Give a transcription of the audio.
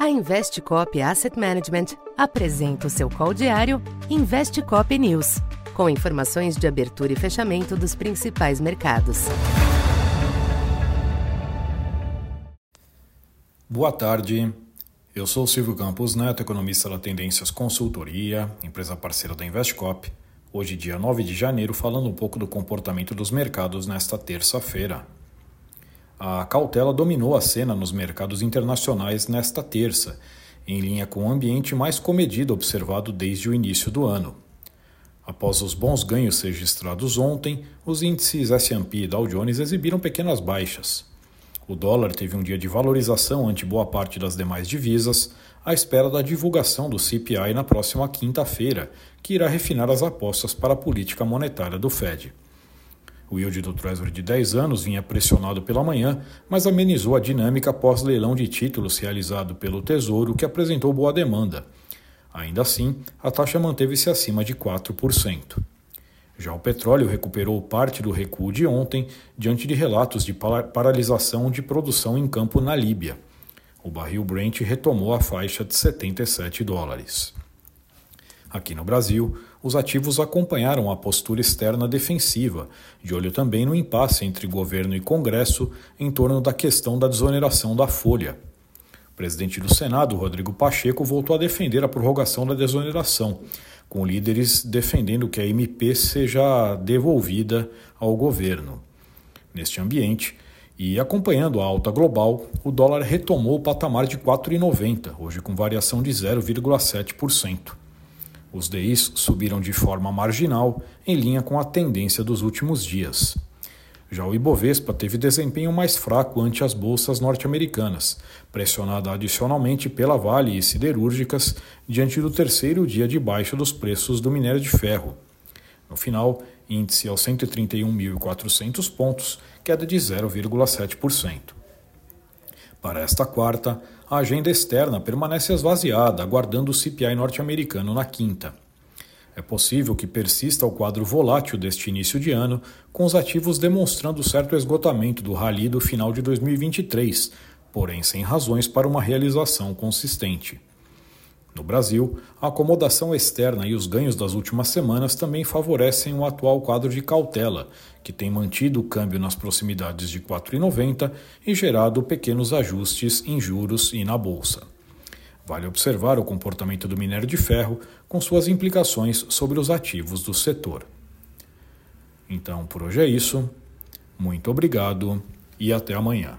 A Investcop Asset Management apresenta o seu call diário Investcop News, com informações de abertura e fechamento dos principais mercados. Boa tarde. Eu sou Silvio Campos Neto, economista da Tendências Consultoria, empresa parceira da Investcop. Hoje, dia 9 de janeiro, falando um pouco do comportamento dos mercados nesta terça-feira. A cautela dominou a cena nos mercados internacionais nesta terça, em linha com o ambiente mais comedido observado desde o início do ano. Após os bons ganhos registrados ontem, os índices S&P e Dow Jones exibiram pequenas baixas. O dólar teve um dia de valorização ante boa parte das demais divisas, à espera da divulgação do CPI na próxima quinta-feira, que irá refinar as apostas para a política monetária do Fed. O yield do Treasury de 10 anos vinha pressionado pela manhã, mas amenizou a dinâmica após leilão de títulos realizado pelo Tesouro, que apresentou boa demanda. Ainda assim, a taxa manteve-se acima de 4%. Já o petróleo recuperou parte do recuo de ontem diante de relatos de paralisação de produção em campo na Líbia. O barril Brent retomou a faixa de 77 dólares. Aqui no Brasil, os ativos acompanharam a postura externa defensiva, de olho também no impasse entre governo e Congresso em torno da questão da desoneração da folha. O presidente do Senado, Rodrigo Pacheco, voltou a defender a prorrogação da desoneração, com líderes defendendo que a MP seja devolvida ao governo. Neste ambiente, e acompanhando a alta global, o dólar retomou o patamar de 4,90, hoje com variação de 0,7%. Os DIs subiram de forma marginal, em linha com a tendência dos últimos dias. Já o Ibovespa teve desempenho mais fraco ante as bolsas norte-americanas, pressionada adicionalmente pela Vale e siderúrgicas diante do terceiro dia de baixa dos preços do minério de ferro. No final, índice aos 131.400 pontos, queda de 0,7%. Para esta quarta, a agenda externa permanece esvaziada, aguardando o CPI norte-americano na quinta. É possível que persista o quadro volátil deste início de ano, com os ativos demonstrando certo esgotamento do rally do final de 2023, porém sem razões para uma realização consistente. No Brasil, a acomodação externa e os ganhos das últimas semanas também favorecem o atual quadro de cautela, que tem mantido o câmbio nas proximidades de R$ 4,90 e gerado pequenos ajustes em juros e na bolsa. Vale observar o comportamento do minério de ferro com suas implicações sobre os ativos do setor. Então, por hoje é isso. Muito obrigado e até amanhã.